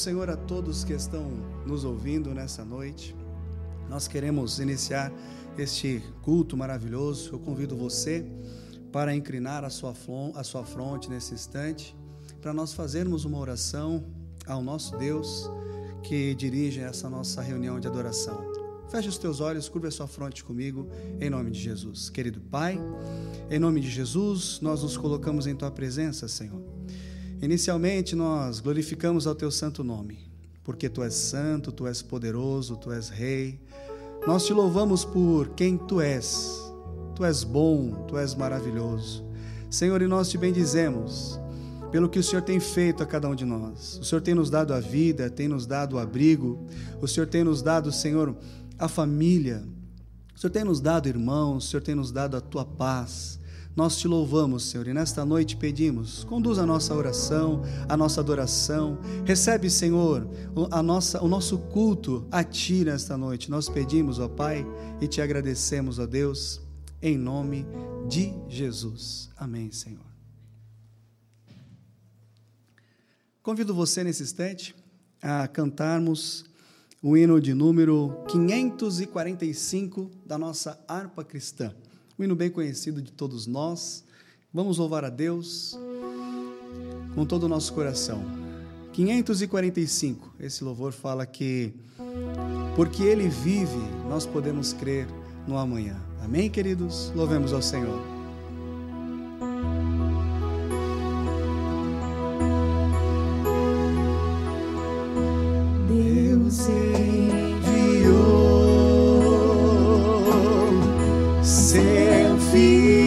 Senhor a todos que estão nos ouvindo nessa noite. Nós queremos iniciar este culto maravilhoso. Eu convido você para inclinar a sua, a sua fronte nesse instante, para nós fazermos uma oração ao nosso Deus que dirige essa nossa reunião de adoração. Feche os teus olhos, curva a sua fronte comigo, em nome de Jesus. Querido Pai, em nome de Jesus, nós nos colocamos em tua presença, Senhor. Inicialmente nós glorificamos ao teu santo nome, porque tu és santo, tu és poderoso, tu és rei. Nós te louvamos por quem tu és. Tu és bom, tu és maravilhoso. Senhor, e nós te bendizemos pelo que o Senhor tem feito a cada um de nós. O Senhor tem nos dado a vida, tem nos dado o abrigo, o Senhor tem nos dado, Senhor, a família. O Senhor tem nos dado irmãos, o Senhor tem nos dado a tua paz. Nós te louvamos, Senhor, e nesta noite pedimos, conduz a nossa oração, a nossa adoração. Recebe, Senhor, a nossa, o nosso culto a Ti nesta noite. Nós pedimos, ó Pai, e te agradecemos, ó Deus, em nome de Jesus. Amém, Senhor. Convido você nesse instante a cantarmos o hino de número 545 da nossa harpa cristã um hino bem conhecido de todos nós. Vamos louvar a Deus com todo o nosso coração. 545, esse louvor fala que porque Ele vive, nós podemos crer no amanhã. Amém, queridos? Louvemos ao Senhor. Deus por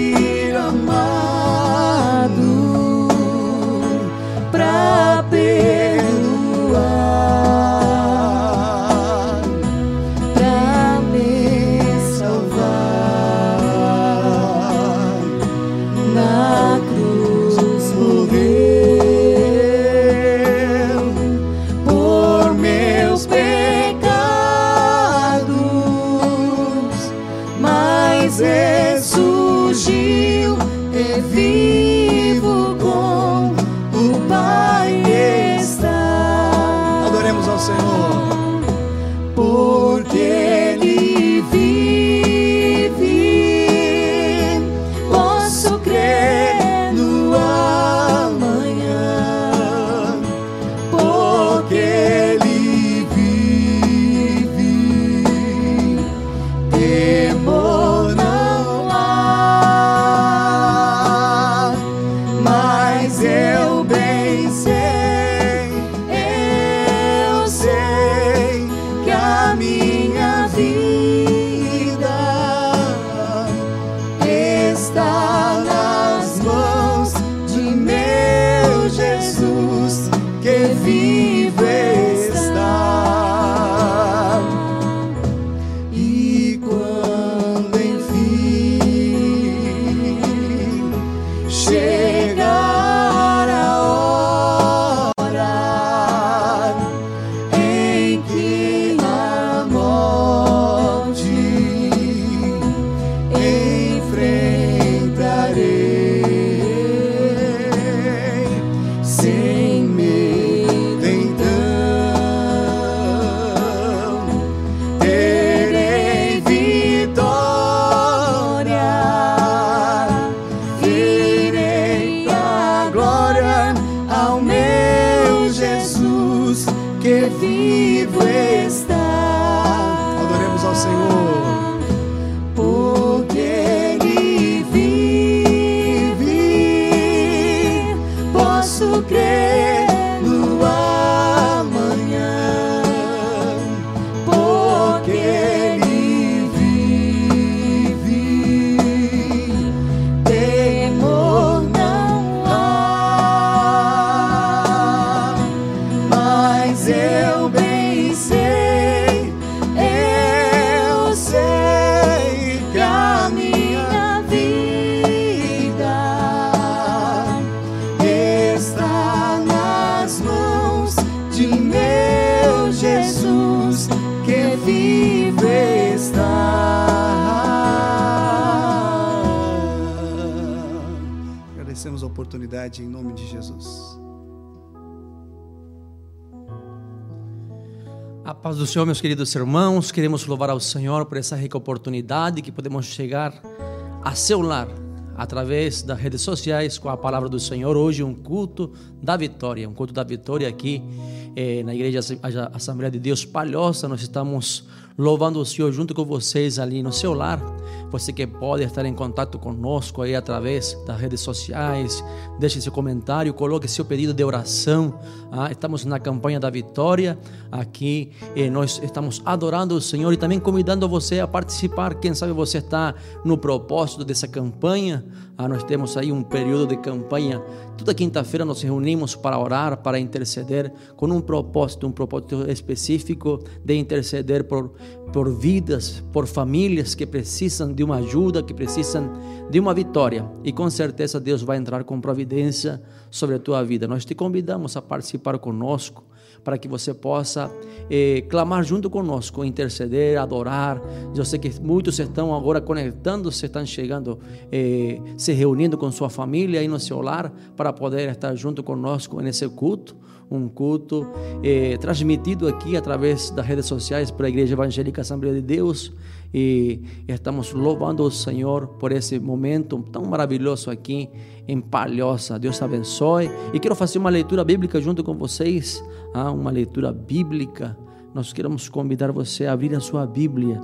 oportunidade em nome de Jesus. A paz do Senhor, meus queridos irmãos, queremos louvar ao Senhor por essa rica oportunidade que podemos chegar a seu lar através das redes sociais com a palavra do Senhor. Hoje, um culto da vitória, um culto da vitória aqui eh, na Igreja Assembleia de Deus Palhoça. Nós estamos louvando o Senhor junto com vocês ali no seu lar. Você que pode estar em contato conosco aí através das redes sociais, deixe seu comentário, coloque seu pedido de oração. Ah, estamos na campanha da vitória aqui e nós estamos adorando o Senhor e também convidando você a participar. Quem sabe você está no propósito dessa campanha. Ah, nós temos aí um período de campanha. Toda quinta-feira nos reunimos para orar, para interceder, com um propósito, um propósito específico de interceder por, por vidas, por famílias que precisam de uma ajuda, que precisam de uma vitória. E com certeza Deus vai entrar com providência sobre a tua vida. Nós te convidamos a participar conosco para que você possa eh, clamar junto conosco, interceder, adorar. Eu sei que muitos estão agora conectando-se, estão chegando, eh, se reunindo com sua família aí no seu lar para poder estar junto conosco nesse culto um culto eh, transmitido aqui através das redes sociais para a Igreja Evangélica Assembleia de Deus e estamos louvando o Senhor por esse momento tão maravilhoso aqui em Palhoça. Deus abençoe. E quero fazer uma leitura bíblica junto com vocês, ah, uma leitura bíblica. Nós queremos convidar você a abrir a sua Bíblia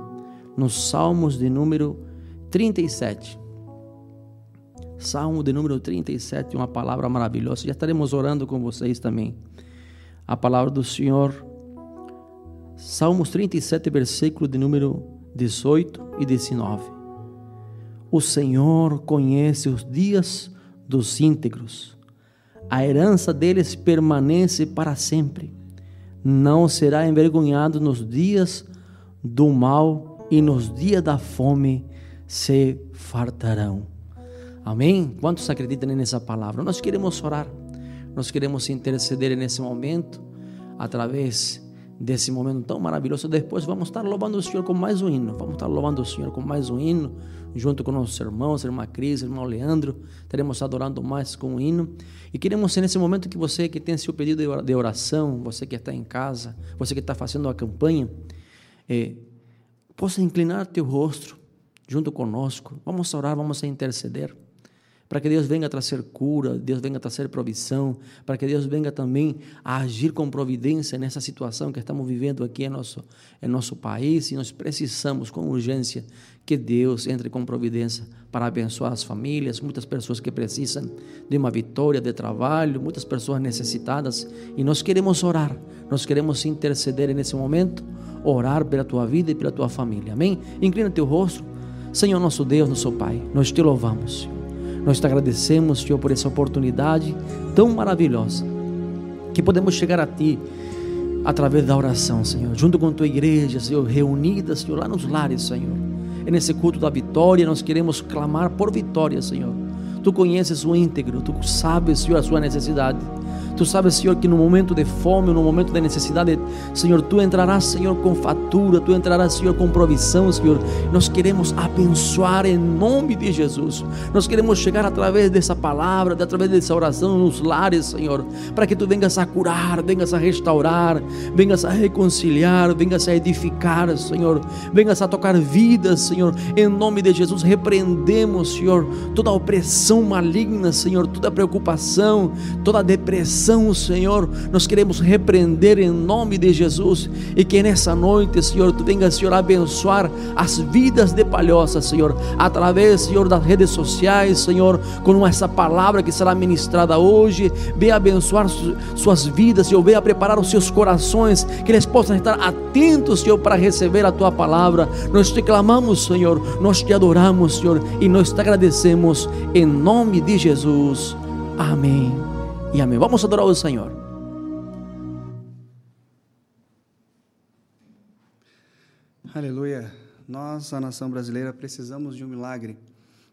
nos Salmos de número 37. Salmo de número 37, uma palavra maravilhosa. Já estaremos orando com vocês também. A palavra do Senhor, Salmos 37, versículo de número 18 e 19. O Senhor conhece os dias dos íntegros, a herança deles permanece para sempre. Não será envergonhado nos dias do mal e nos dias da fome se fartarão. Amém? Quantos acreditam nessa palavra? Nós queremos orar, nós queremos interceder nesse momento através desse momento tão maravilhoso. Depois vamos estar louvando o Senhor com mais um hino. Vamos estar louvando o Senhor com mais um hino, junto com nossos irmãos, irmã Cris, irmão Leandro. Teremos adorando mais com um hino. E queremos nesse momento que você que tem seu pedido de oração, você que está em casa, você que está fazendo a campanha, é, possa inclinar teu rosto junto conosco. Vamos orar, vamos interceder para que Deus venha trazer cura, Deus venha trazer provisão, para que Deus venha também a agir com providência nessa situação que estamos vivendo aqui em nosso, em nosso país e nós precisamos com urgência que Deus entre com providência para abençoar as famílias, muitas pessoas que precisam de uma vitória de trabalho, muitas pessoas necessitadas e nós queremos orar, nós queremos interceder nesse momento, orar pela tua vida e pela tua família, amém? Inclina teu rosto, Senhor nosso Deus, nosso Pai, nós te louvamos. Nós te agradecemos, Senhor, por essa oportunidade tão maravilhosa que podemos chegar a Ti através da oração, Senhor, junto com Tua igreja, Senhor, reunida, Senhor, lá nos lares, Senhor. Nesse culto da vitória, nós queremos clamar por vitória, Senhor. Tu conheces o íntegro, Tu sabes, Senhor, a sua necessidade. Tu sabes, Senhor, que no momento de fome, no momento de necessidade, Senhor, tu entrarás, Senhor, com fatura, tu entrarás, Senhor, com provisão, Senhor. Nós queremos abençoar em nome de Jesus. Nós queremos chegar através dessa palavra, através dessa oração nos lares, Senhor, para que tu venhas a curar, venhas a restaurar, venhas a reconciliar, venhas a edificar, Senhor. Venhas a tocar vidas, Senhor. Em nome de Jesus, repreendemos, Senhor, toda opressão maligna, Senhor, toda preocupação, toda depressão Senhor, nós queremos repreender em nome de Jesus. E que nessa noite, Senhor, tu venha, Senhor, abençoar as vidas de Palhoça, Senhor, através, Senhor, das redes sociais, Senhor, com essa palavra que será ministrada hoje, venha abençoar suas vidas, Senhor, venha preparar os seus corações, que eles possam estar atentos, Senhor, para receber a tua palavra. Nós te clamamos, Senhor, nós te adoramos, Senhor, e nós te agradecemos em nome de Jesus. Amém e amém. Vamos adorar o Senhor. Aleluia. Nós, a nação brasileira, precisamos de um milagre.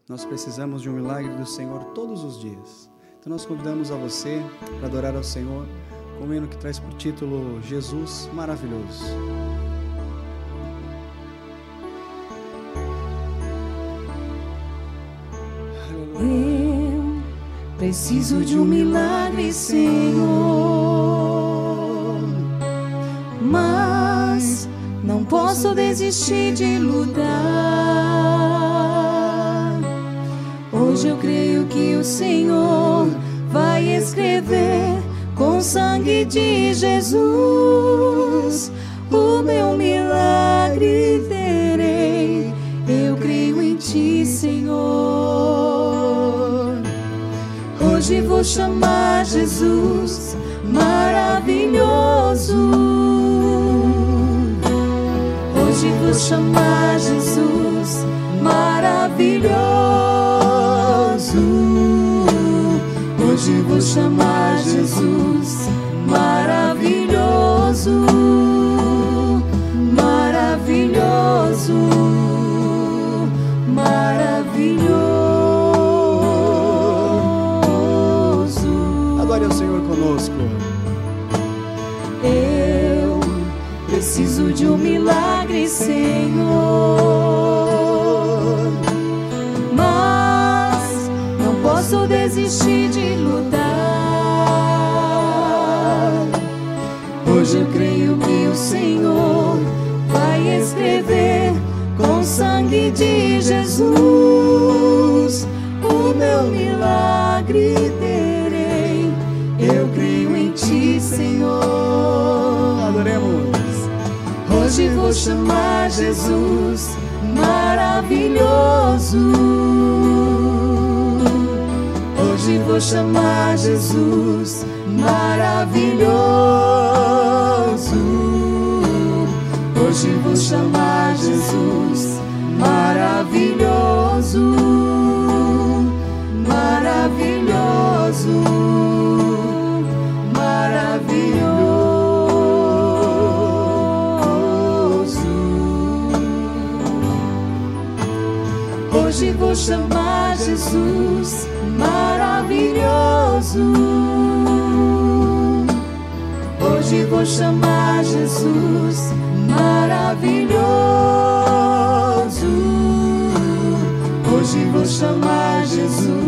Nós precisamos de um milagre do Senhor todos os dias. Então nós convidamos a você para adorar ao Senhor com o hino que traz por título Jesus Maravilhoso. Preciso de um milagre, Senhor. Mas não posso desistir de lutar. Hoje eu creio que o Senhor vai escrever com sangue de Jesus o meu milagre Hoje vou chamar Jesus maravilhoso. Hoje vou chamar Jesus maravilhoso. Hoje vou chamar Jesus maravilhoso. Milagre, Senhor. Mas não posso desistir de lutar. Hoje eu creio que o Senhor vai escrever com sangue de Jesus o meu milagre terei. Eu creio em Ti, Senhor. Hoje vou chamar Jesus maravilhoso. Hoje vou chamar Jesus maravilhoso. Hoje vou chamar Jesus maravilhoso. Jesus maravilhoso. Hoje vou chamar Jesus maravilhoso. Hoje vou chamar Jesus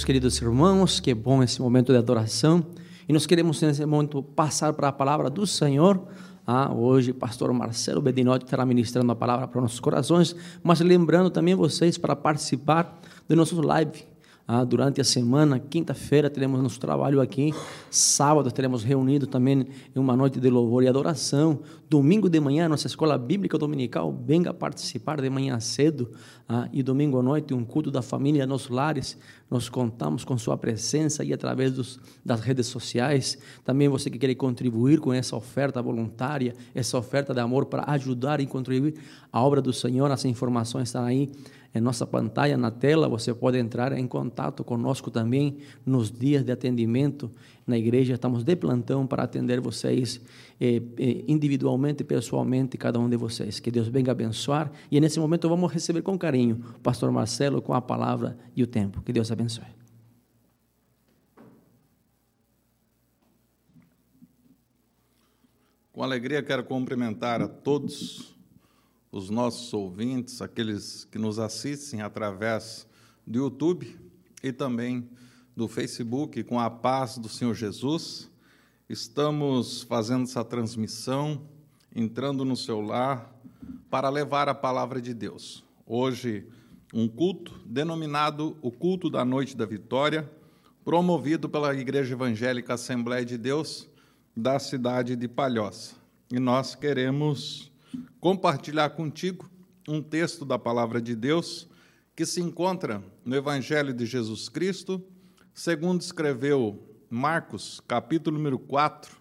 meus queridos irmãos, que bom esse momento de adoração. E nós queremos nesse momento passar para a palavra do Senhor. Ah, hoje, pastor Marcelo Bedinotti estará ministrando a palavra para nossos corações, mas lembrando também vocês para participar do nosso live ah, durante a semana. Quinta-feira teremos nosso trabalho aqui. Sábado teremos reunido também em uma noite de louvor e adoração. Domingo de manhã, nossa escola bíblica dominical, venga participar de manhã cedo. Ah, e domingo à noite, um culto da família nos lares. Nós contamos com sua presença e através dos, das redes sociais. Também você que quer contribuir com essa oferta voluntária, essa oferta de amor para ajudar e contribuir à obra do Senhor, as informações estão aí em nossa pantalla, na tela, você pode entrar em contato conosco também nos dias de atendimento na igreja. Estamos de plantão para atender vocês eh, eh, individualmente, pessoalmente, cada um de vocês. Que Deus venha abençoar. E nesse momento vamos receber com carinho o pastor Marcelo com a palavra e o tempo. Que Deus abençoe. Com alegria quero cumprimentar a todos os nossos ouvintes, aqueles que nos assistem através do YouTube e também do Facebook, com a paz do Senhor Jesus. Estamos fazendo essa transmissão, entrando no seu lar, para levar a palavra de Deus. Hoje, um culto denominado o Culto da Noite da Vitória, promovido pela Igreja Evangélica Assembleia de Deus da cidade de Palhoça. E nós queremos compartilhar contigo um texto da palavra de Deus que se encontra no Evangelho de Jesus Cristo, segundo escreveu Marcos, capítulo número 4,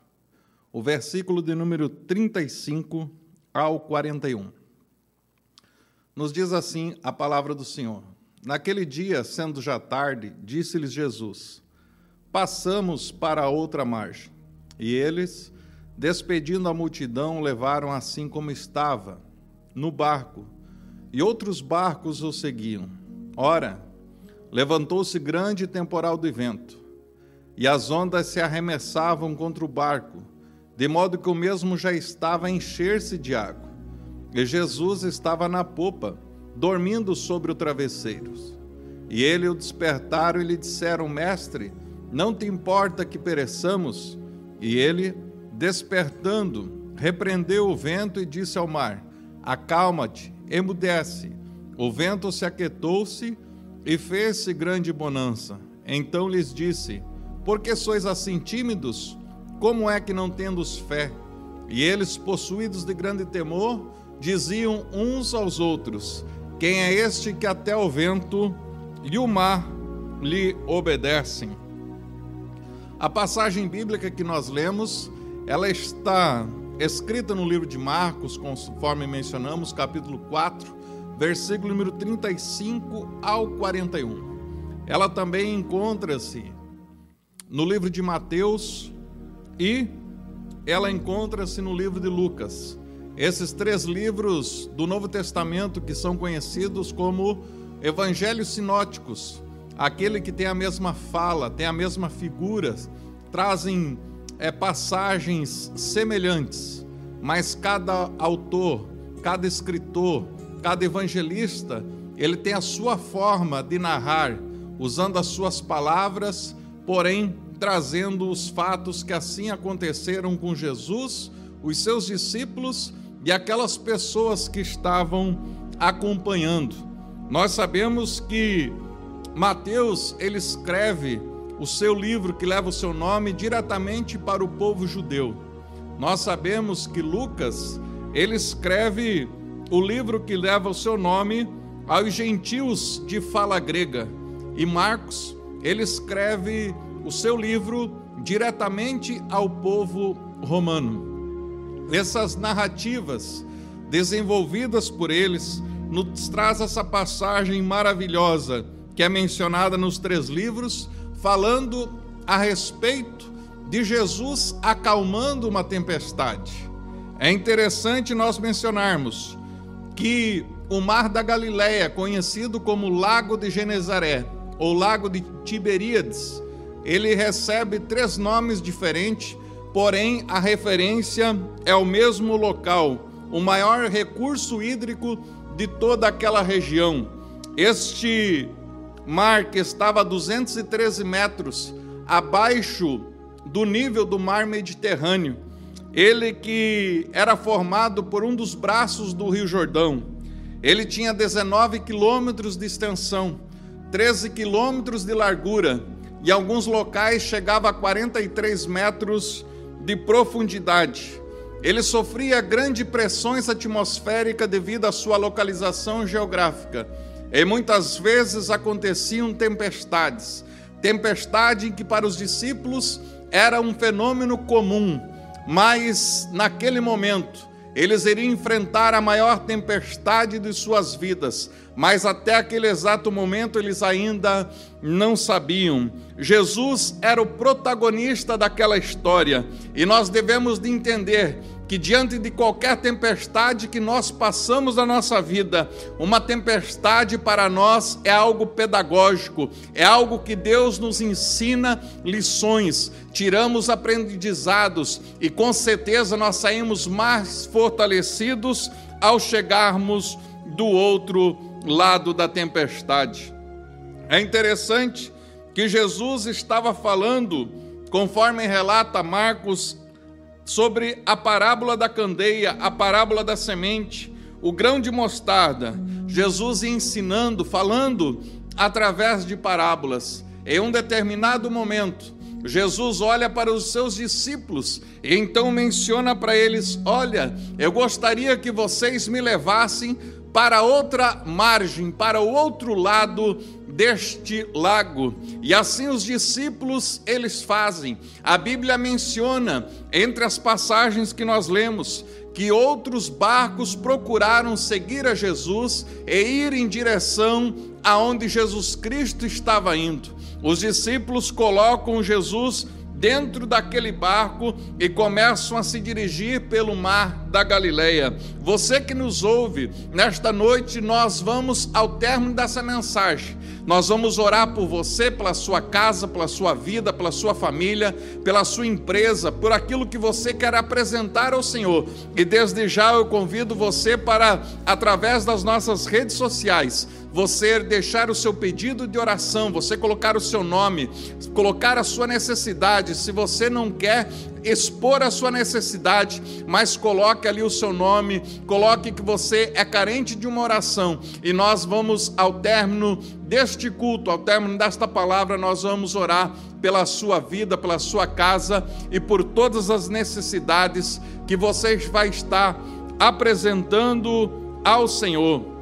o versículo de número 35 ao 41. Nos diz assim a palavra do Senhor: Naquele dia, sendo já tarde, disse-lhes Jesus: Passamos para a outra margem. E eles, Despedindo a multidão, levaram assim como estava, no barco, e outros barcos o seguiam. Ora, levantou-se grande temporal de vento, e as ondas se arremessavam contra o barco, de modo que o mesmo já estava a encher-se de água. E Jesus estava na popa, dormindo sobre o travesseiro. E ele o despertaram e lhe disseram: Mestre, não te importa que pereçamos? E ele, Despertando, repreendeu o vento e disse ao mar: Acalma-te, emudece. O vento se aquietou-se e fez-se grande bonança. Então lhes disse: Por que sois assim tímidos? Como é que não tendos fé? E eles, possuídos de grande temor, diziam uns aos outros: Quem é este que até o vento e o mar lhe obedecem? A passagem bíblica que nós lemos ela está escrita no livro de Marcos, conforme mencionamos, capítulo 4, versículo número 35 ao 41. Ela também encontra-se no livro de Mateus e ela encontra-se no livro de Lucas. Esses três livros do Novo Testamento que são conhecidos como evangelhos sinóticos, aquele que tem a mesma fala, tem a mesma figura, trazem é, passagens semelhantes, mas cada autor, cada escritor, cada evangelista, ele tem a sua forma de narrar, usando as suas palavras, porém trazendo os fatos que assim aconteceram com Jesus, os seus discípulos e aquelas pessoas que estavam acompanhando. Nós sabemos que Mateus ele escreve o seu livro que leva o seu nome diretamente para o povo judeu. Nós sabemos que Lucas, ele escreve o livro que leva o seu nome aos gentios de fala grega. E Marcos, ele escreve o seu livro diretamente ao povo romano. Essas narrativas desenvolvidas por eles nos traz essa passagem maravilhosa que é mencionada nos três livros, falando a respeito de Jesus acalmando uma tempestade. É interessante nós mencionarmos que o mar da Galileia, conhecido como Lago de Genezaré ou Lago de Tiberíades, ele recebe três nomes diferentes, porém a referência é o mesmo local, o maior recurso hídrico de toda aquela região. Este mar que estava a 213 metros abaixo do nível do mar Mediterrâneo. Ele que era formado por um dos braços do Rio Jordão. Ele tinha 19 quilômetros de extensão, 13 quilômetros de largura e alguns locais chegava a 43 metros de profundidade. Ele sofria grandes pressões atmosféricas devido à sua localização geográfica. E muitas vezes aconteciam tempestades. Tempestade que para os discípulos era um fenômeno comum, mas naquele momento eles iriam enfrentar a maior tempestade de suas vidas, mas até aquele exato momento eles ainda não sabiam. Jesus era o protagonista daquela história e nós devemos de entender que diante de qualquer tempestade que nós passamos na nossa vida, uma tempestade para nós é algo pedagógico, é algo que Deus nos ensina lições, tiramos aprendizados e com certeza nós saímos mais fortalecidos ao chegarmos do outro lado da tempestade. É interessante que Jesus estava falando, conforme relata Marcos sobre a parábola da candeia, a parábola da semente, o grão de mostarda. Jesus ensinando, falando através de parábolas. Em um determinado momento, Jesus olha para os seus discípulos e então menciona para eles: Olha, eu gostaria que vocês me levassem para outra margem, para o outro lado deste lago. E assim os discípulos eles fazem. A Bíblia menciona entre as passagens que nós lemos que outros barcos procuraram seguir a Jesus e ir em direção aonde Jesus Cristo estava indo. Os discípulos colocam Jesus dentro daquele barco e começam a se dirigir pelo mar da Galileia. Você que nos ouve, nesta noite nós vamos ao término dessa mensagem. Nós vamos orar por você, pela sua casa, pela sua vida, pela sua família, pela sua empresa, por aquilo que você quer apresentar ao Senhor. E desde já eu convido você para, através das nossas redes sociais, você deixar o seu pedido de oração, você colocar o seu nome, colocar a sua necessidade. Se você não quer expor a sua necessidade, mas coloque ali o seu nome, coloque que você é carente de uma oração e nós vamos ao término deste culto, ao término desta palavra, nós vamos orar pela sua vida, pela sua casa e por todas as necessidades que você vai estar apresentando ao Senhor.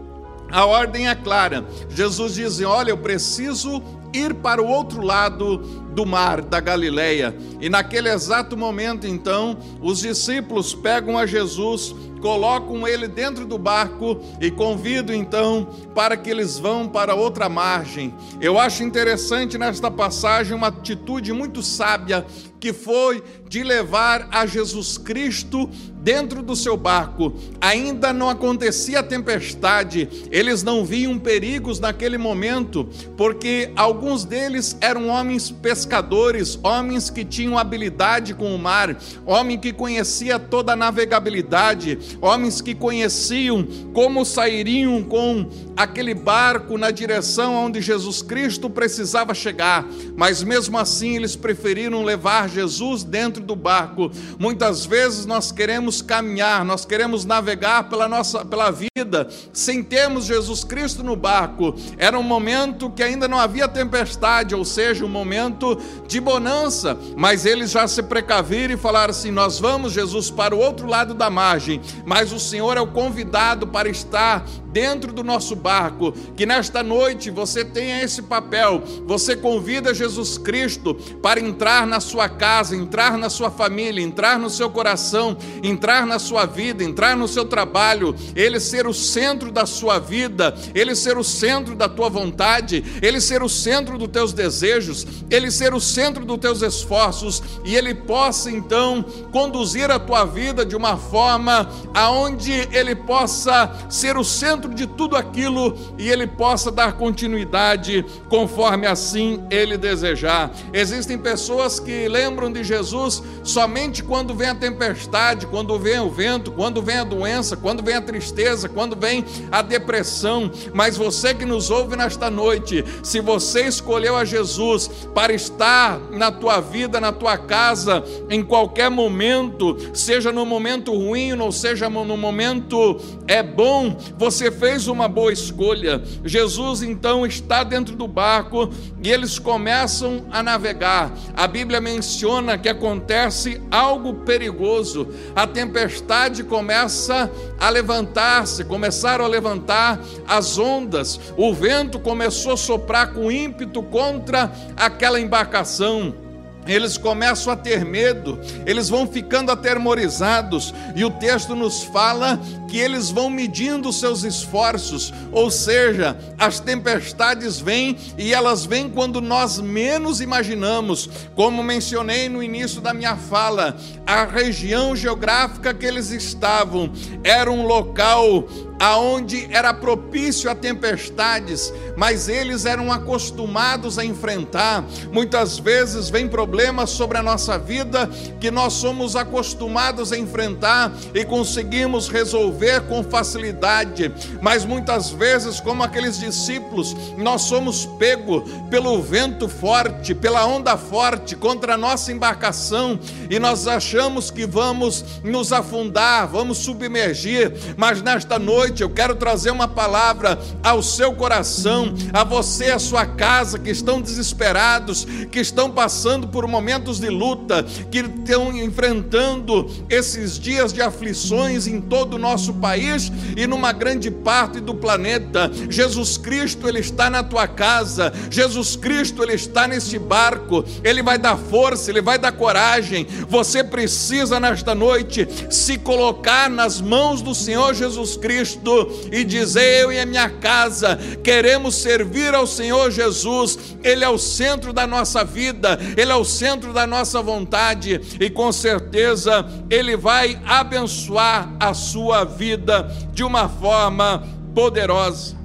A ordem é clara. Jesus diz: Olha, eu preciso ir para o outro lado do mar da Galileia. E naquele exato momento, então, os discípulos pegam a Jesus, colocam ele dentro do barco e convidam então para que eles vão para outra margem. Eu acho interessante nesta passagem uma atitude muito sábia que foi de levar a Jesus Cristo dentro do seu barco. Ainda não acontecia a tempestade, eles não viam perigos naquele momento, porque alguns deles eram homens pescadores, homens que tinham habilidade com o mar, homem que conhecia toda a navegabilidade, homens que conheciam como sairiam com aquele barco na direção onde Jesus Cristo precisava chegar, mas mesmo assim eles preferiram levar Jesus dentro do barco. Muitas vezes nós queremos caminhar, nós queremos navegar pela nossa pela vida sem termos Jesus Cristo no barco. Era um momento que ainda não havia tempestade, ou seja, um momento de bonança, mas eles já se precaviram e falaram assim: "Nós vamos, Jesus, para o outro lado da margem, mas o Senhor é o convidado para estar dentro do nosso barco. Que nesta noite você tenha esse papel. Você convida Jesus Cristo para entrar na sua casa, entrar na sua família, entrar no seu coração, entrar na sua vida, entrar no seu trabalho, ele ser o centro da sua vida, ele ser o centro da tua vontade, ele ser o centro dos teus desejos, ele ser o centro dos teus esforços e ele possa então conduzir a tua vida de uma forma aonde ele possa ser o centro de tudo aquilo e ele possa dar continuidade conforme assim ele desejar. Existem pessoas que lembram de Jesus somente quando vem a tempestade, quando vem o vento, quando vem a doença, quando vem a tristeza, quando vem a depressão. Mas você que nos ouve nesta noite, se você escolheu a Jesus para estar na tua vida, na tua casa, em qualquer momento, seja no momento ruim ou seja no momento é bom, você fez uma boa escolha. Jesus então está dentro do barco e eles começam a navegar. A Bíblia menciona que acontece algo perigoso. A tempestade começa a levantar-se, começaram a levantar as ondas. O vento começou a soprar com ímpeto contra aquela embarcação eles começam a ter medo, eles vão ficando atermorizados, e o texto nos fala que eles vão medindo seus esforços, ou seja, as tempestades vêm e elas vêm quando nós menos imaginamos. Como mencionei no início da minha fala, a região geográfica que eles estavam era um local aonde era propício a tempestades, mas eles eram acostumados a enfrentar. Muitas vezes vem problemas sobre a nossa vida que nós somos acostumados a enfrentar e conseguimos resolver com facilidade, mas muitas vezes, como aqueles discípulos, nós somos pego pelo vento forte, pela onda forte contra a nossa embarcação e nós achamos que vamos nos afundar, vamos submergir, mas nesta noite noite eu quero trazer uma palavra ao seu coração, a você, a sua casa, que estão desesperados, que estão passando por momentos de luta, que estão enfrentando esses dias de aflições em todo o nosso país e numa grande parte do planeta. Jesus Cristo, Ele está na tua casa, Jesus Cristo, Ele está neste barco, Ele vai dar força, Ele vai dar coragem. Você precisa nesta noite se colocar nas mãos do Senhor Jesus Cristo Cristo e dizer: Eu e a minha casa queremos servir ao Senhor Jesus, Ele é o centro da nossa vida, Ele é o centro da nossa vontade e com certeza Ele vai abençoar a sua vida de uma forma poderosa.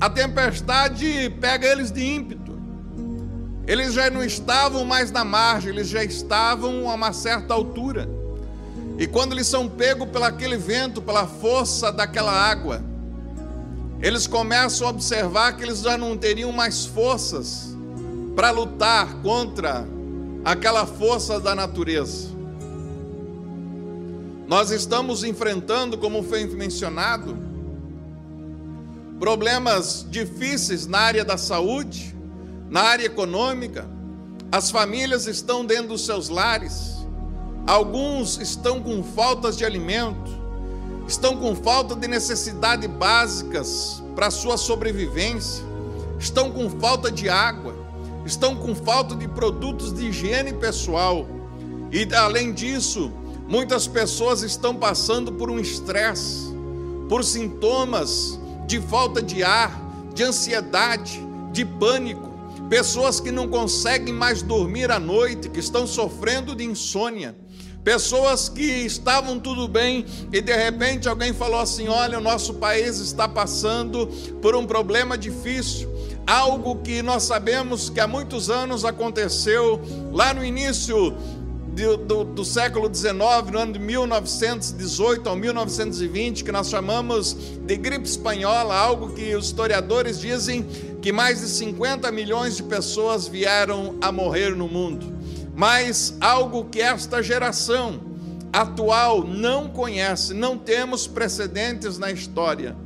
A tempestade pega eles de ímpeto. Eles já não estavam mais na margem, eles já estavam a uma certa altura. E quando eles são pegos pelo aquele vento, pela força daquela água, eles começam a observar que eles já não teriam mais forças para lutar contra aquela força da natureza. Nós estamos enfrentando, como foi mencionado, problemas difíceis na área da saúde, na área econômica. As famílias estão dentro dos seus lares Alguns estão com faltas de alimento, estão com falta de necessidades básicas para sua sobrevivência, estão com falta de água, estão com falta de produtos de higiene pessoal. E além disso, muitas pessoas estão passando por um estresse, por sintomas de falta de ar, de ansiedade, de pânico, pessoas que não conseguem mais dormir à noite, que estão sofrendo de insônia Pessoas que estavam tudo bem e de repente alguém falou assim: olha, o nosso país está passando por um problema difícil. Algo que nós sabemos que há muitos anos aconteceu lá no início do, do, do, século XIX, no ano de 1918 ao 1920, que nós chamamos de gripe espanhola, algo que os historiadores dizem que mais de 50 milhões de pessoas vieram a morrer no mundo mas algo que esta geração atual não conhece, não temos precedentes na história.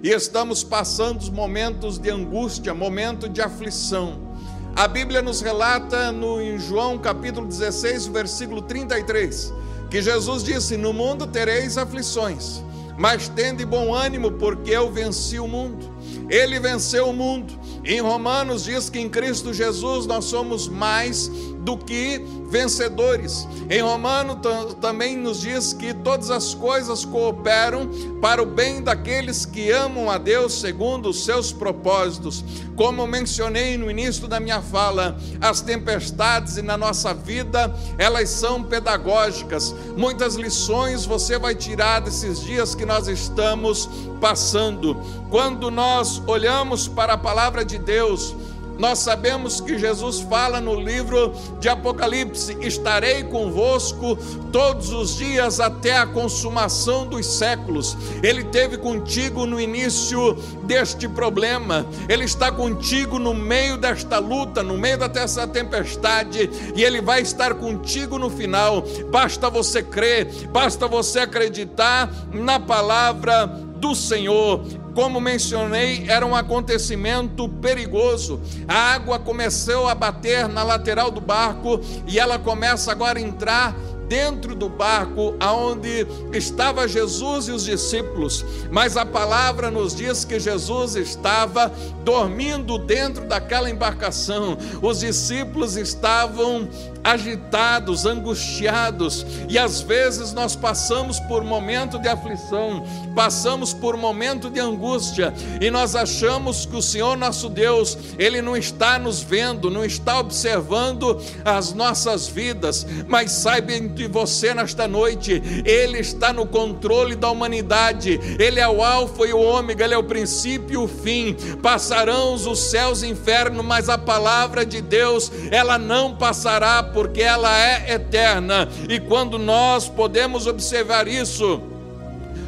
E estamos passando momentos de angústia, momento de aflição. A Bíblia nos relata no em João capítulo 16, versículo 33, que Jesus disse: "No mundo tereis aflições, mas tende bom ânimo, porque eu venci o mundo." Ele venceu o mundo. Em Romanos diz que em Cristo Jesus nós somos mais do que vencedores. Em Romano também nos diz que todas as coisas cooperam para o bem daqueles que amam a Deus segundo os seus propósitos. Como mencionei no início da minha fala, as tempestades na nossa vida, elas são pedagógicas. Muitas lições você vai tirar desses dias que nós estamos passando. Quando nós olhamos para a palavra de Deus, nós sabemos que Jesus fala no livro de Apocalipse: estarei convosco todos os dias até a consumação dos séculos. Ele teve contigo no início deste problema, ele está contigo no meio desta luta, no meio dessa tempestade, e ele vai estar contigo no final. Basta você crer, basta você acreditar na palavra do Senhor. Como mencionei, era um acontecimento perigoso. A água começou a bater na lateral do barco e ela começa agora a entrar dentro do barco aonde estava Jesus e os discípulos, mas a palavra nos diz que Jesus estava dormindo dentro daquela embarcação. Os discípulos estavam agitados, angustiados, e às vezes nós passamos por momento de aflição, passamos por momento de angústia, e nós achamos que o Senhor nosso Deus, ele não está nos vendo, não está observando as nossas vidas, mas saiba entre você nesta noite, ele está no controle da humanidade. Ele é o alfa e o ômega, ele é o princípio e o fim. Passarão os céus e inferno, mas a palavra de Deus, ela não passará porque ela é eterna. E quando nós podemos observar isso,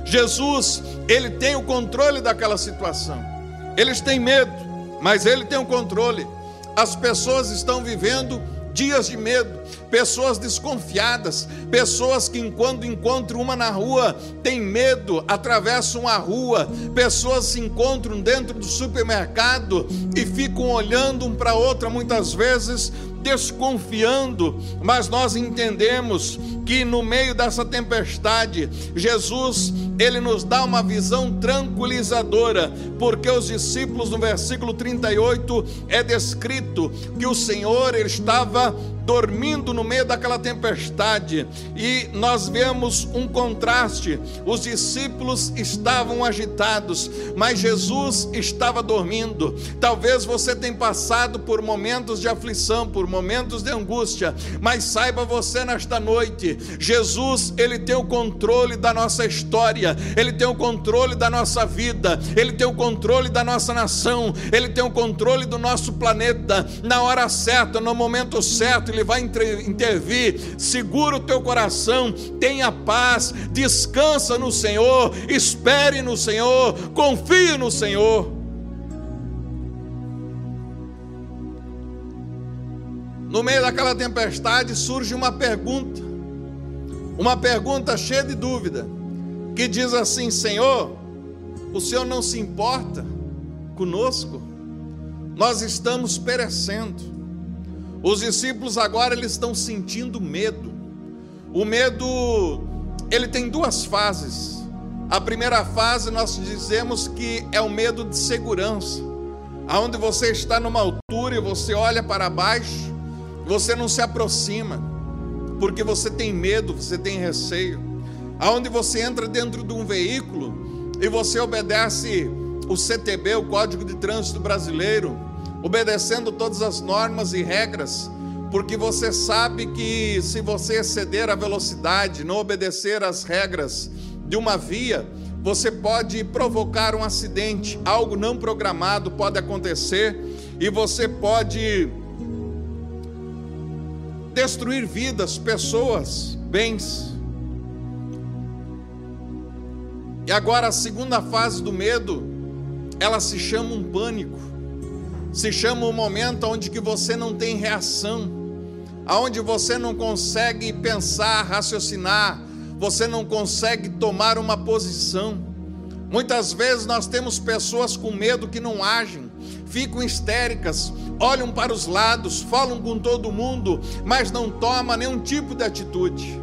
Jesus, ele tem o controle daquela situação. Eles têm medo, mas ele tem o controle. As pessoas estão vivendo dias de medo, pessoas desconfiadas, pessoas que quando encontram uma na rua têm medo, atravessam a rua, pessoas se encontram dentro do supermercado e ficam olhando um para outra muitas vezes desconfiando, mas nós entendemos que no meio dessa tempestade, Jesus, ele nos dá uma visão tranquilizadora, porque os discípulos no versículo 38 é descrito que o Senhor ele estava dormindo no meio daquela tempestade, e nós vemos um contraste. Os discípulos estavam agitados, mas Jesus estava dormindo. Talvez você tenha passado por momentos de aflição, por momentos de angústia, mas saiba você nesta noite, Jesus, ele tem o controle da nossa história, ele tem o controle da nossa vida, ele tem o controle da nossa nação, ele tem o controle do nosso planeta. Na hora certa, no momento certo, ele vai intervir. Segura o teu coração, tenha paz, descansa no Senhor, espere no Senhor, confie no Senhor. No meio daquela tempestade surge uma pergunta, uma pergunta cheia de dúvida, que diz assim: Senhor, o Senhor não se importa conosco? Nós estamos perecendo. Os discípulos agora eles estão sentindo medo. O medo ele tem duas fases. A primeira fase nós dizemos que é o medo de segurança, aonde você está numa altura e você olha para baixo, você não se aproxima, porque você tem medo, você tem receio. Aonde você entra dentro de um veículo e você obedece o CTB, o Código de Trânsito Brasileiro, obedecendo todas as normas e regras, porque você sabe que se você exceder a velocidade, não obedecer às regras de uma via, você pode provocar um acidente, algo não programado pode acontecer e você pode destruir vidas, pessoas, bens. E agora a segunda fase do medo, ela se chama um pânico se chama o momento onde que você não tem reação, aonde você não consegue pensar, raciocinar, você não consegue tomar uma posição. Muitas vezes nós temos pessoas com medo que não agem, ficam histéricas, olham para os lados, falam com todo mundo, mas não tomam nenhum tipo de atitude.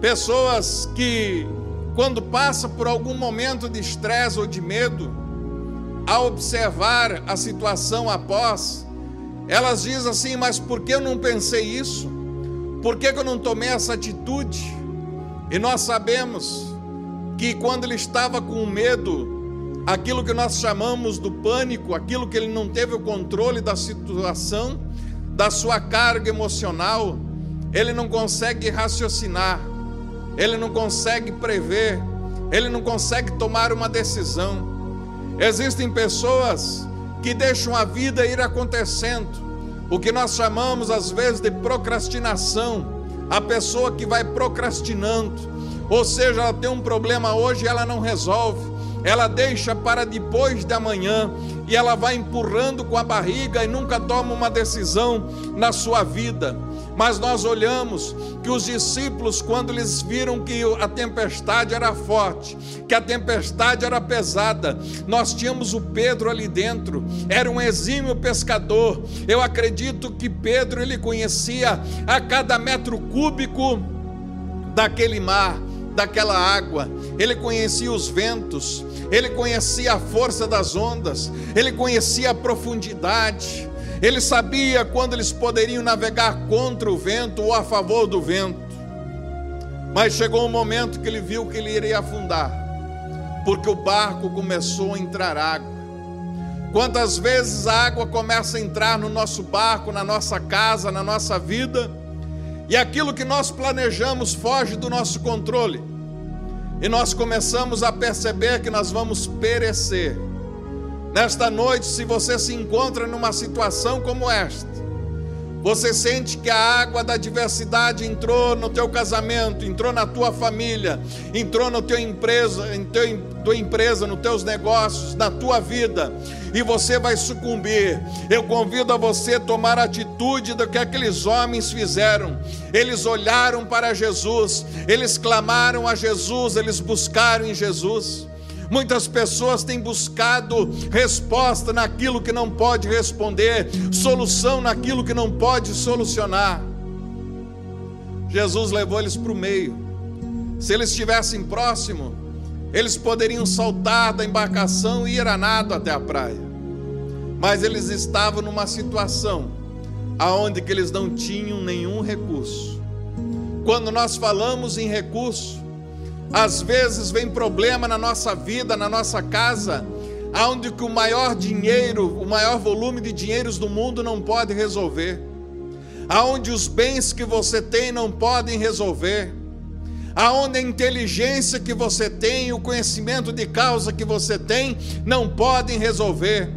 Pessoas que, quando passa por algum momento de estresse ou de medo, a observar a situação após, elas dizem assim: Mas por que eu não pensei isso? Por que eu não tomei essa atitude? E nós sabemos que quando ele estava com medo, aquilo que nós chamamos do pânico, aquilo que ele não teve o controle da situação, da sua carga emocional, ele não consegue raciocinar, ele não consegue prever, ele não consegue tomar uma decisão. Existem pessoas que deixam a vida ir acontecendo, o que nós chamamos às vezes de procrastinação, a pessoa que vai procrastinando, ou seja, ela tem um problema hoje e ela não resolve, ela deixa para depois de amanhã e ela vai empurrando com a barriga e nunca toma uma decisão na sua vida. Mas nós olhamos que os discípulos, quando eles viram que a tempestade era forte, que a tempestade era pesada, nós tínhamos o Pedro ali dentro, era um exímio pescador. Eu acredito que Pedro ele conhecia a cada metro cúbico daquele mar daquela água, ele conhecia os ventos, ele conhecia a força das ondas, ele conhecia a profundidade, ele sabia quando eles poderiam navegar contra o vento ou a favor do vento. Mas chegou um momento que ele viu que ele iria afundar, porque o barco começou a entrar água. Quantas vezes a água começa a entrar no nosso barco, na nossa casa, na nossa vida, e aquilo que nós planejamos foge do nosso controle. E nós começamos a perceber que nós vamos perecer. Nesta noite, se você se encontra numa situação como esta, você sente que a água da diversidade entrou no teu casamento, entrou na tua família, entrou no teu empresa, em teu, tua empresa, nos teus negócios, na tua vida, e você vai sucumbir. Eu convido a você a tomar a atitude do que aqueles homens fizeram. Eles olharam para Jesus, eles clamaram a Jesus, eles buscaram em Jesus. Muitas pessoas têm buscado resposta naquilo que não pode responder, solução naquilo que não pode solucionar. Jesus levou eles para o meio. Se eles estivessem próximo, eles poderiam saltar da embarcação e ir a nado até a praia. Mas eles estavam numa situação aonde que eles não tinham nenhum recurso. Quando nós falamos em recurso, às vezes vem problema na nossa vida, na nossa casa, aonde que o maior dinheiro, o maior volume de dinheiros do mundo não pode resolver. Aonde os bens que você tem não podem resolver. Aonde a inteligência que você tem, o conhecimento de causa que você tem, não podem resolver.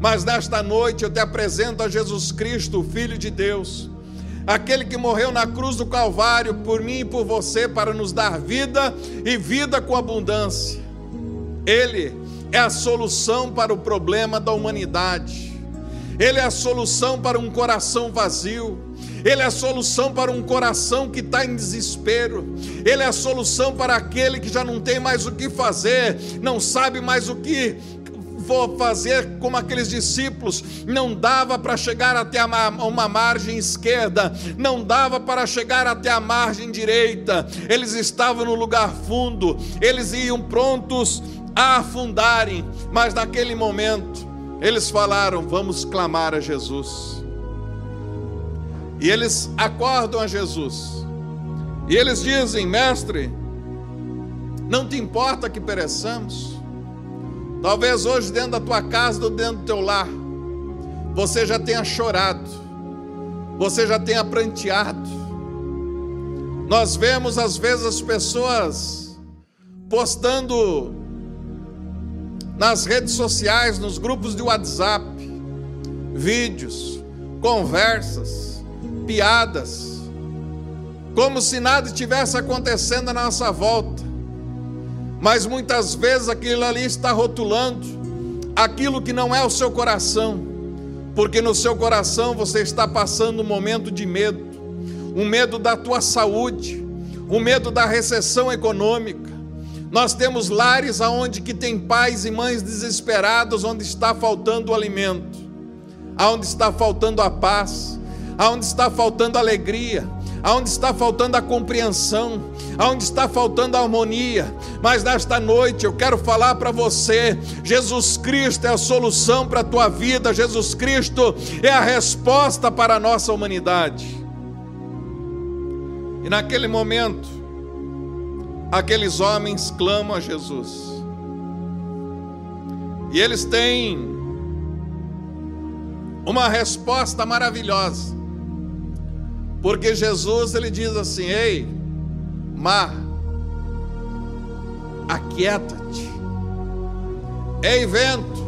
Mas nesta noite eu te apresento a Jesus Cristo, o Filho de Deus aquele que morreu na cruz do Calvário por mim e por você para nos dar vida e vida com abundância. Ele é a solução para o problema da humanidade. Ele é a solução para um coração vazio. Ele é a solução para um coração que está em desespero. Ele é a solução para aquele que já não tem mais o que fazer, não sabe mais o que for fazer como aqueles discípulos, não dava para chegar até uma margem esquerda, não dava para chegar até a margem direita, eles estavam no lugar fundo, eles iam prontos a afundarem, mas naquele momento, eles falaram: Vamos clamar a Jesus. E eles acordam a Jesus, e eles dizem: Mestre, não te importa que pereçamos? Talvez hoje, dentro da tua casa ou dentro do teu lar, você já tenha chorado, você já tenha pranteado. Nós vemos às vezes as pessoas postando nas redes sociais, nos grupos de WhatsApp, vídeos, conversas, piadas, como se nada tivesse acontecendo à nossa volta mas muitas vezes aquilo ali está rotulando aquilo que não é o seu coração, porque no seu coração você está passando um momento de medo, um medo da tua saúde, um medo da recessão econômica. Nós temos lares aonde que tem pais e mães desesperados, onde está faltando o alimento, aonde está faltando a paz, aonde está faltando alegria, aonde está faltando a compreensão, aonde está faltando a harmonia. Mas nesta noite eu quero falar para você: Jesus Cristo é a solução para a tua vida, Jesus Cristo é a resposta para a nossa humanidade. E naquele momento, aqueles homens clamam a Jesus. E eles têm uma resposta maravilhosa. Porque Jesus ele diz assim: "Ei, mar, aquieta-te. Ei, vento,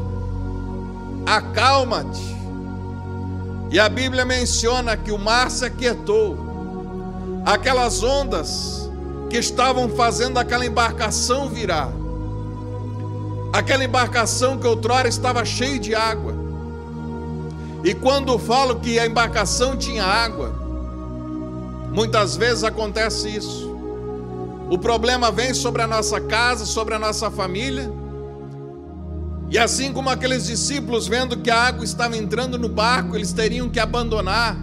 acalma-te. E a Bíblia menciona que o mar se aquietou, aquelas ondas que estavam fazendo aquela embarcação virar, aquela embarcação que outrora estava cheia de água. E quando falo que a embarcação tinha água, muitas vezes acontece isso. O problema vem sobre a nossa casa, sobre a nossa família. E assim como aqueles discípulos, vendo que a água estava entrando no barco, eles teriam que abandonar.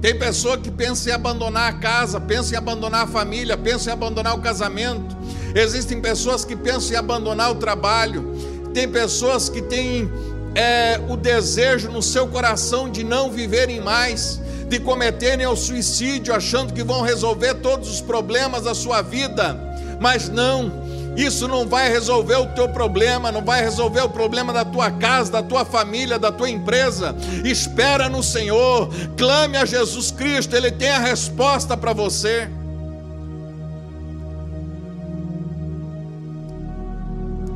Tem pessoa que pensa em abandonar a casa, pensa em abandonar a família, pensa em abandonar o casamento. Existem pessoas que pensam em abandonar o trabalho. Tem pessoas que têm é, o desejo no seu coração de não viverem mais de cometerem o suicídio achando que vão resolver todos os problemas da sua vida, mas não. Isso não vai resolver o teu problema, não vai resolver o problema da tua casa, da tua família, da tua empresa. Espera no Senhor, clame a Jesus Cristo, Ele tem a resposta para você.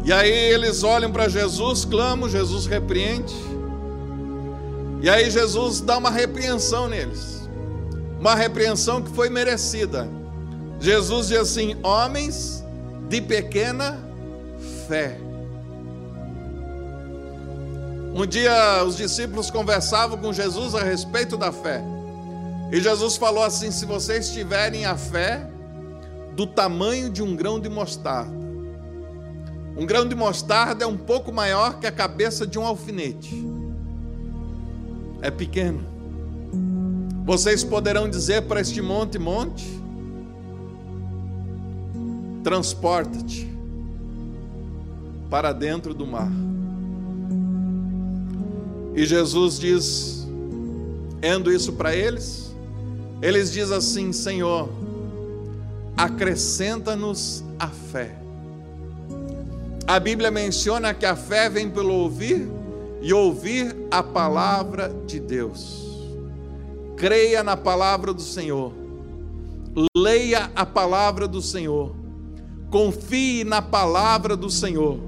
E aí eles olham para Jesus, clamam, Jesus repreende. E aí Jesus dá uma repreensão neles. Uma repreensão que foi merecida. Jesus diz assim: homens de pequena fé. Um dia os discípulos conversavam com Jesus a respeito da fé. E Jesus falou assim: se vocês tiverem a fé do tamanho de um grão de mostarda. Um grão de mostarda é um pouco maior que a cabeça de um alfinete é pequeno. Vocês poderão dizer para este monte: monte, transporta-te para dentro do mar. E Jesus diz, endo isso para eles, eles dizem assim: Senhor, acrescenta-nos a fé. A Bíblia menciona que a fé vem pelo ouvir e ouvir a palavra de Deus. Creia na palavra do Senhor. Leia a palavra do Senhor. Confie na palavra do Senhor.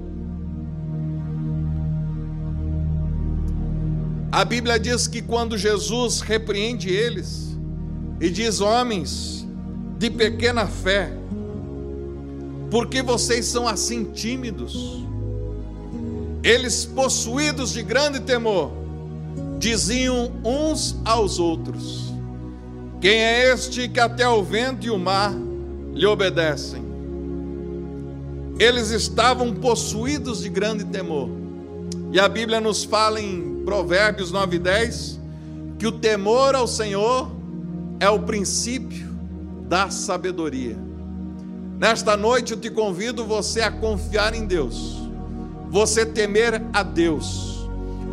A Bíblia diz que quando Jesus repreende eles e diz: Homens de pequena fé, por que vocês são assim tímidos? Eles, possuídos de grande temor, diziam uns aos outros: Quem é este que até o vento e o mar lhe obedecem? Eles estavam possuídos de grande temor. E a Bíblia nos fala em Provérbios 9 e 10 que o temor ao Senhor é o princípio da sabedoria. Nesta noite eu te convido você a confiar em Deus você temer a Deus,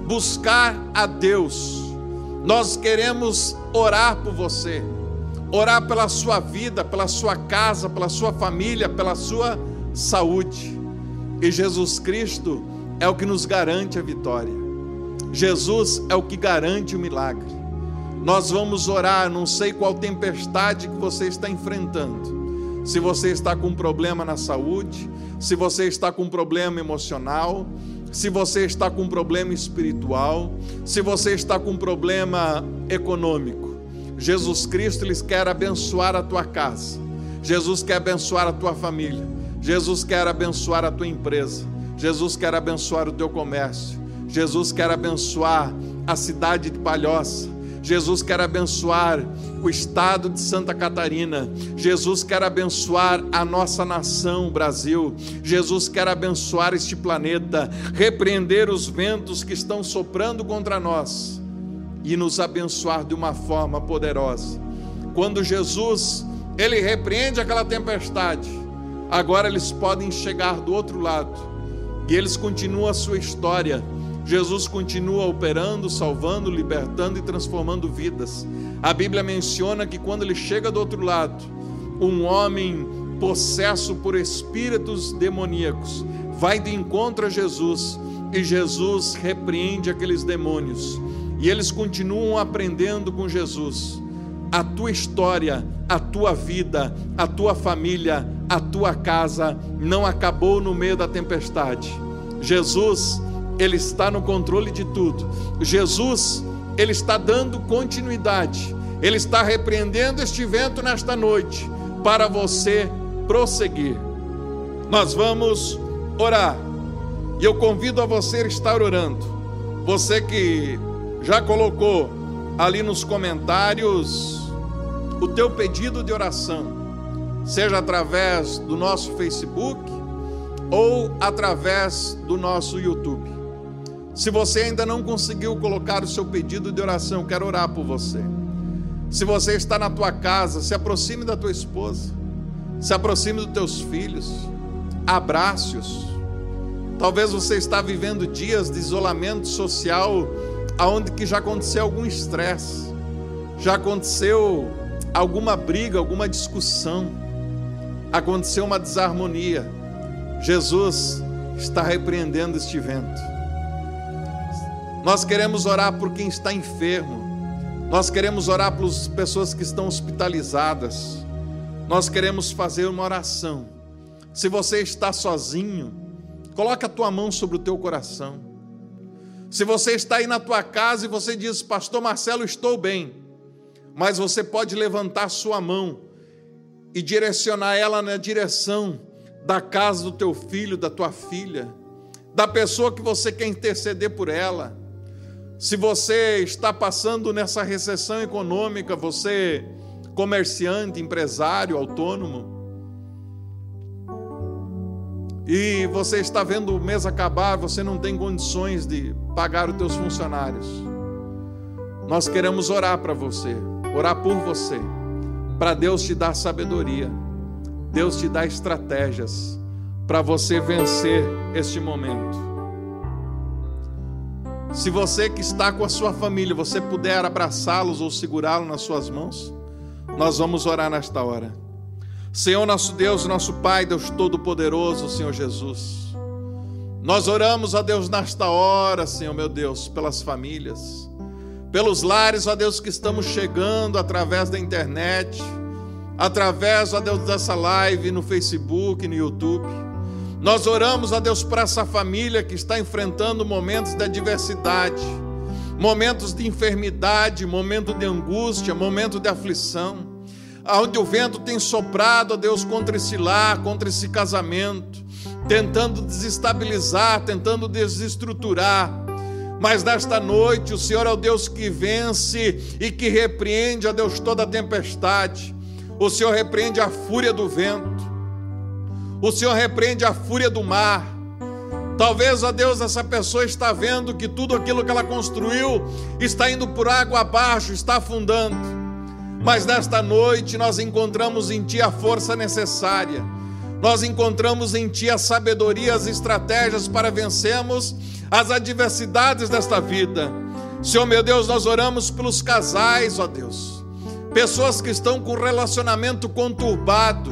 buscar a Deus. Nós queremos orar por você, orar pela sua vida, pela sua casa, pela sua família, pela sua saúde. E Jesus Cristo é o que nos garante a vitória. Jesus é o que garante o milagre. Nós vamos orar, não sei qual tempestade que você está enfrentando se você está com um problema na saúde, se você está com um problema emocional, se você está com um problema espiritual, se você está com um problema econômico. Jesus Cristo lhes quer abençoar a tua casa. Jesus quer abençoar a tua família. Jesus quer abençoar a tua empresa. Jesus quer abençoar o teu comércio. Jesus quer abençoar a cidade de Palhoça. Jesus quer abençoar o estado de Santa Catarina. Jesus quer abençoar a nossa nação, Brasil. Jesus quer abençoar este planeta, repreender os ventos que estão soprando contra nós e nos abençoar de uma forma poderosa. Quando Jesus, ele repreende aquela tempestade, agora eles podem chegar do outro lado e eles continuam a sua história Jesus continua operando, salvando, libertando e transformando vidas. A Bíblia menciona que quando ele chega do outro lado, um homem possesso por espíritos demoníacos vai de encontro a Jesus e Jesus repreende aqueles demônios. E eles continuam aprendendo com Jesus. A tua história, a tua vida, a tua família, a tua casa não acabou no meio da tempestade. Jesus Ele está no controle de tudo. Jesus, ele está dando continuidade. Ele está repreendendo este vento nesta noite para você prosseguir. Nós vamos orar. E eu convido a você a estar orando. Você que já colocou ali nos comentários o teu pedido de oração, seja através do nosso Facebook ou através do nosso YouTube. Se você ainda não conseguiu colocar o seu pedido de oração, quero orar por você. Se você está na tua casa, se aproxime da tua esposa, se aproxime dos teus filhos, abrace-os. Talvez você está vivendo dias de isolamento social, aonde que já aconteceu algum estresse, já aconteceu alguma briga, alguma discussão, aconteceu uma desarmonia. Jesus está repreendendo este vento. Nós queremos orar por quem está enfermo. Nós queremos orar pelas pessoas que estão hospitalizadas. Nós queremos fazer uma oração. Se você está sozinho, coloca a tua mão sobre o teu coração. Se você está aí na tua casa e você diz, Pastor Marcelo, estou bem mas você pode levantar sua mão e direcionar ela na direção da casa do teu filho, da tua filha, da pessoa que você quer interceder por ela. Se você está passando nessa recessão econômica, você comerciante, empresário, autônomo, e você está vendo o mês acabar, você não tem condições de pagar os teus funcionários. Nós queremos orar para você orar por você, para Deus te dar sabedoria, Deus te dar estratégias para você vencer este momento. Se você que está com a sua família, você puder abraçá-los ou segurá-los nas suas mãos, nós vamos orar nesta hora. Senhor nosso Deus, nosso Pai, Deus Todo-Poderoso, Senhor Jesus. Nós oramos a Deus nesta hora, Senhor meu Deus, pelas famílias pelos lares, ó Deus, que estamos chegando através da internet, através, ó Deus, dessa live no Facebook, no YouTube. Nós oramos, ó Deus, para essa família que está enfrentando momentos de adversidade, momentos de enfermidade, momento de angústia, momento de aflição, onde o vento tem soprado, ó Deus, contra esse lar, contra esse casamento, tentando desestabilizar, tentando desestruturar mas nesta noite o Senhor é o Deus que vence e que repreende, ó Deus, toda a tempestade. O Senhor repreende a fúria do vento. O Senhor repreende a fúria do mar. Talvez, ó Deus, essa pessoa está vendo que tudo aquilo que ela construiu está indo por água abaixo, está afundando. Mas nesta noite nós encontramos em Ti a força necessária. Nós encontramos em Ti a sabedoria, as estratégias para vencermos as adversidades desta vida. Senhor meu Deus, nós oramos pelos casais, ó Deus, pessoas que estão com relacionamento conturbado,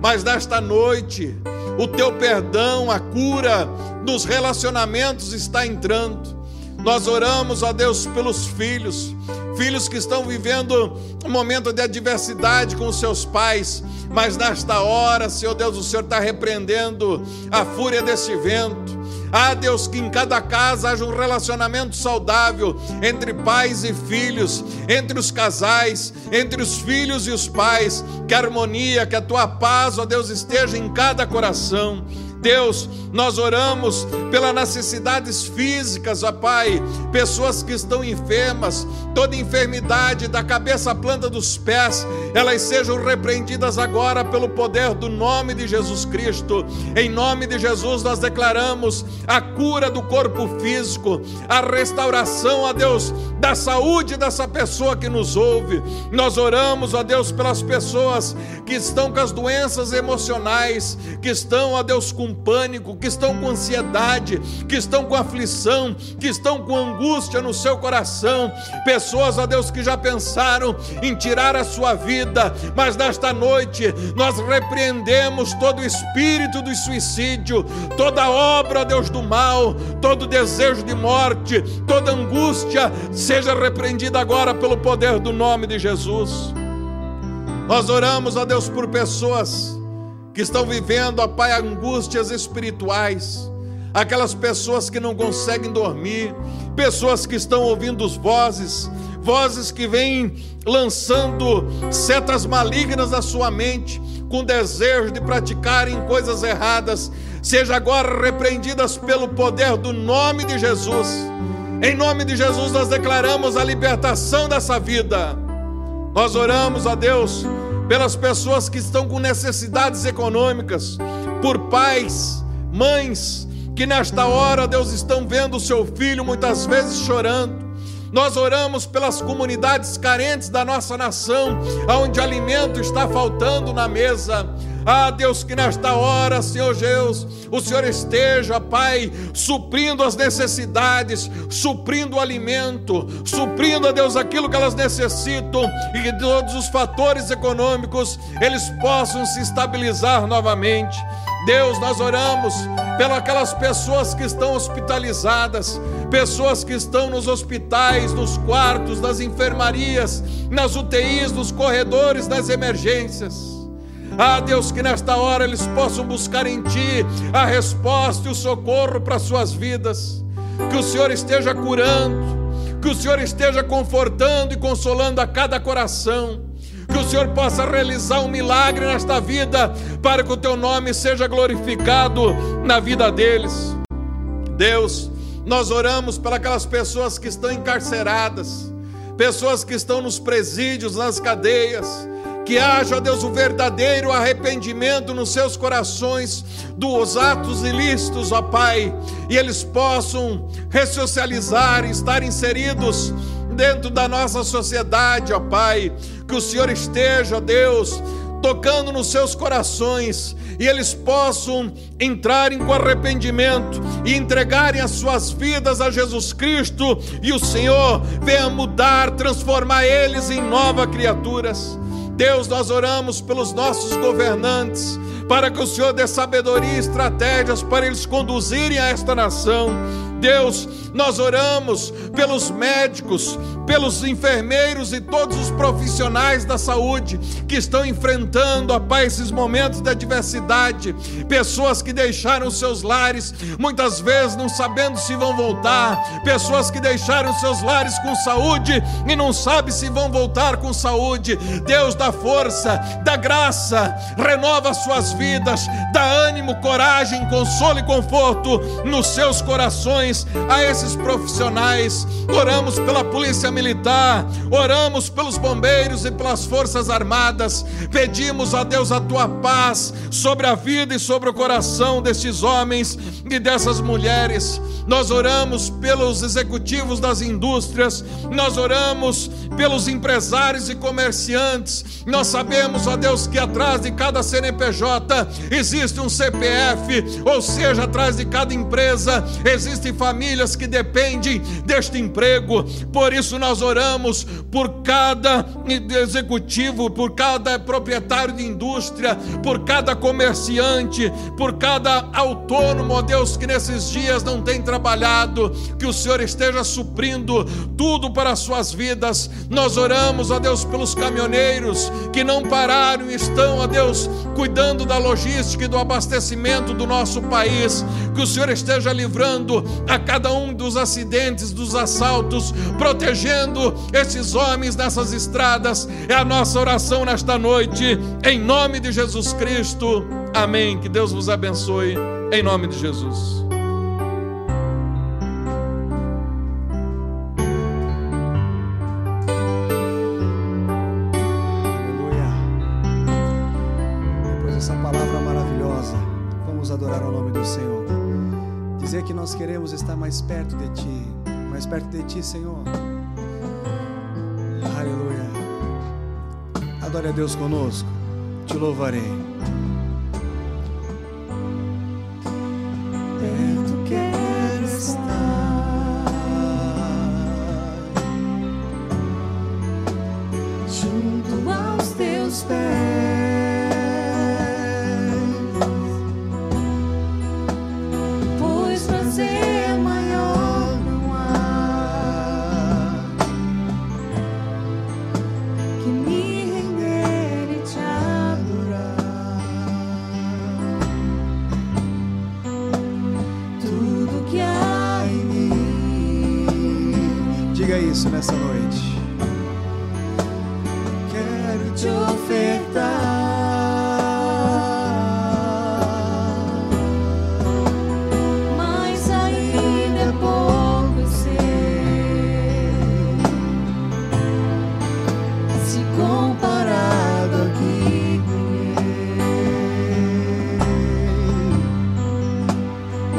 mas nesta noite, o teu perdão, a cura nos relacionamentos está entrando. Nós oramos, ó Deus, pelos filhos, filhos que estão vivendo um momento de adversidade com seus pais, mas nesta hora, Senhor Deus, o Senhor está repreendendo a fúria desse vento ah, Deus, que em cada casa haja um relacionamento saudável entre pais e filhos, entre os casais, entre os filhos e os pais. Que a harmonia, que a tua paz, ó Deus, esteja em cada coração. Deus, nós oramos pelas necessidades físicas, ó Pai, pessoas que estão enfermas, toda enfermidade da cabeça à planta dos pés, elas sejam repreendidas agora pelo poder do nome de Jesus Cristo. Em nome de Jesus nós declaramos a cura do corpo físico, a restauração, ó Deus, da saúde dessa pessoa que nos ouve. Nós oramos, ó Deus, pelas pessoas que estão com as doenças emocionais, que estão, ó Deus, com pânico, que estão com ansiedade, que estão com aflição, que estão com angústia no seu coração. Pessoas, ó Deus, que já pensaram em tirar a sua vida, mas nesta noite nós repreendemos todo o espírito do suicídio, toda obra, ó Deus, do mal, todo desejo de morte, toda angústia, seja repreendida agora pelo poder do nome de Jesus. Nós oramos, ó Deus, por pessoas que estão vivendo, ó Pai, angústias espirituais, aquelas pessoas que não conseguem dormir, pessoas que estão ouvindo vozes, vozes que vêm lançando setas malignas na sua mente, com desejo de praticarem coisas erradas, seja agora repreendidas pelo poder do nome de Jesus. Em nome de Jesus, nós declaramos a libertação dessa vida. Nós oramos a Deus pelas pessoas que estão com necessidades econômicas, por pais, mães, que nesta hora, Deus, estão vendo o seu filho muitas vezes chorando. Nós oramos pelas comunidades carentes da nossa nação, onde alimento está faltando na mesa. Ah, Deus, que nesta hora, Senhor Deus, o Senhor esteja, Pai, suprindo as necessidades, suprindo o alimento, suprindo, a Deus, aquilo que elas necessitam e que todos os fatores econômicos eles possam se estabilizar novamente. Deus, nós oramos pelas aquelas pessoas que estão hospitalizadas, pessoas que estão nos hospitais, nos quartos, nas enfermarias, nas UTIs, nos corredores, nas emergências. Ah, Deus, que nesta hora eles possam buscar em Ti a resposta e o socorro para suas vidas. Que o Senhor esteja curando, que o Senhor esteja confortando e consolando a cada coração. Que o Senhor possa realizar um milagre nesta vida, para que o Teu nome seja glorificado na vida deles. Deus, nós oramos para aquelas pessoas que estão encarceradas, pessoas que estão nos presídios, nas cadeias, que haja, Deus, o verdadeiro arrependimento nos seus corações dos atos ilícitos, ó Pai, e eles possam ressocializar, estar inseridos dentro da nossa sociedade, ó Pai. Que o Senhor esteja, Deus, tocando nos seus corações e eles possam entrarem com arrependimento e entregarem as suas vidas a Jesus Cristo e o Senhor venha mudar, transformar eles em novas criaturas. Deus, nós oramos pelos nossos governantes, para que o Senhor dê sabedoria e estratégias para eles conduzirem a esta nação Deus, nós oramos pelos médicos, pelos enfermeiros e todos os profissionais da saúde que estão enfrentando, ó Pai, esses momentos de adversidade. Pessoas que deixaram seus lares, muitas vezes não sabendo se vão voltar. Pessoas que deixaram seus lares com saúde e não sabem se vão voltar com saúde. Deus dá força, dá graça, renova suas vidas, dá ânimo, coragem, consolo e conforto nos seus corações a esses profissionais, oramos pela Polícia Militar, oramos pelos bombeiros e pelas Forças Armadas, pedimos a Deus a tua paz sobre a vida e sobre o coração destes homens e dessas mulheres. Nós oramos pelos executivos das indústrias, nós oramos pelos empresários e comerciantes. Nós sabemos, ó Deus, que atrás de cada CNPJ existe um CPF, ou seja, atrás de cada empresa existem famílias que dependem deste emprego. Por isso nós oramos por cada executivo, por cada proprietário de indústria, por cada comerciante, por cada autônomo, ó Deus, que nesses dias não tem trabalhado, que o Senhor esteja suprindo tudo para as suas vidas. Nós oramos, ó Deus, pelos caminhoneiros que não pararam e estão, ó Deus, cuidando da logística e do abastecimento do nosso país. Que o Senhor esteja livrando a cada um dos acidentes, dos assaltos, protegendo esses homens nessas estradas. É a nossa oração nesta noite, em nome de Jesus Cristo. Amém. Que Deus vos abençoe, em nome de Jesus. Mais perto de Ti, mais perto de Ti, Senhor. Aleluia. Adore a Deus conosco. Te louvarei.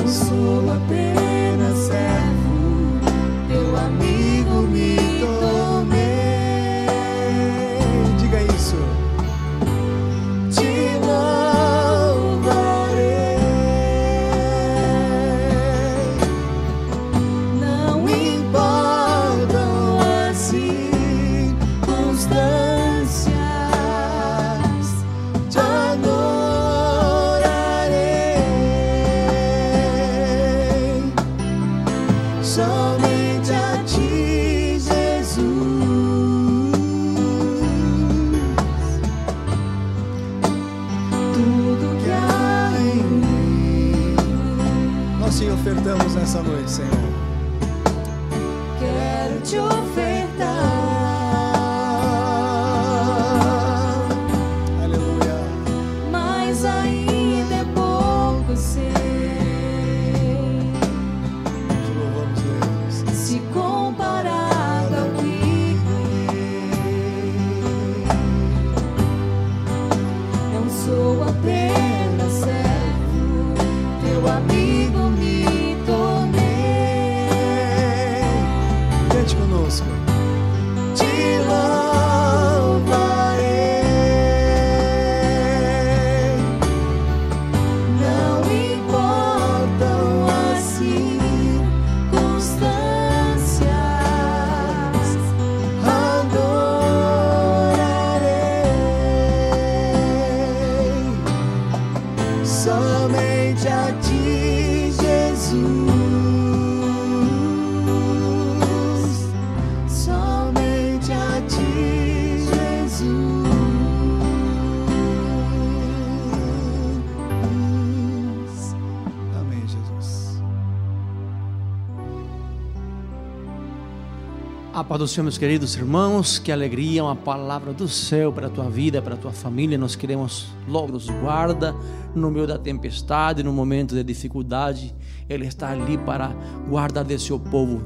Eu sou apenas servo, nessa A paz do Senhor, meus queridos irmãos, que alegria, uma palavra do céu para a tua vida, para a tua família. Nós queremos logo nos guarda no meio da tempestade, no momento de dificuldade. Ele está ali para guardar desse seu povo.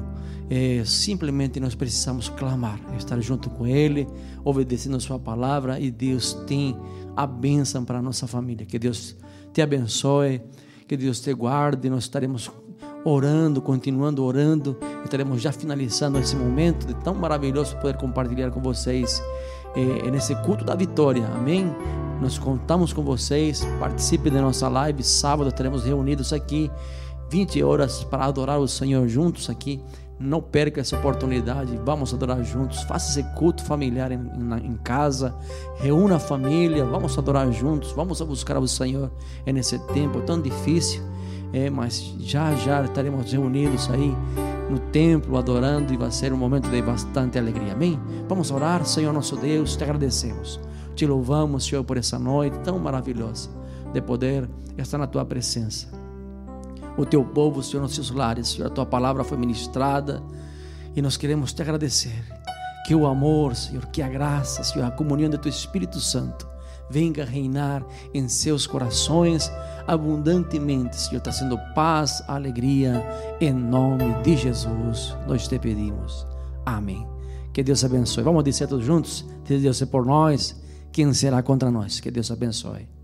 É, simplesmente nós precisamos clamar, estar junto com Ele, obedecendo a Sua palavra e Deus tem a bênção para a nossa família. Que Deus te abençoe, que Deus te guarde. Nós estaremos orando, continuando orando. Estaremos já finalizando esse momento de tão maravilhoso poder compartilhar com vocês eh, nesse culto da vitória. Amém? Nós contamos com vocês. Participe da nossa live. Sábado estaremos reunidos aqui, 20 horas, para adorar o Senhor juntos aqui. Não perca essa oportunidade. Vamos adorar juntos. Faça esse culto familiar em, em, em casa. Reúna a família. Vamos adorar juntos. Vamos buscar o Senhor nesse tempo tão difícil. É, mas já já estaremos reunidos aí no templo adorando e vai ser um momento de bastante alegria. Amém? Vamos orar, Senhor nosso Deus, te agradecemos. Te louvamos, Senhor, por essa noite tão maravilhosa de poder estar na tua presença. O teu povo, Senhor, nos seus lares, Senhor, a tua palavra foi ministrada e nós queremos te agradecer. Que o amor, Senhor, que a graça, Senhor, a comunhão do teu Espírito Santo venga reinar em seus corações abundantemente, Senhor, trazendo paz, alegria, em nome de Jesus, nós te pedimos. Amém. Que Deus abençoe. Vamos dizer todos juntos: se Deus é por nós, quem será contra nós? Que Deus abençoe.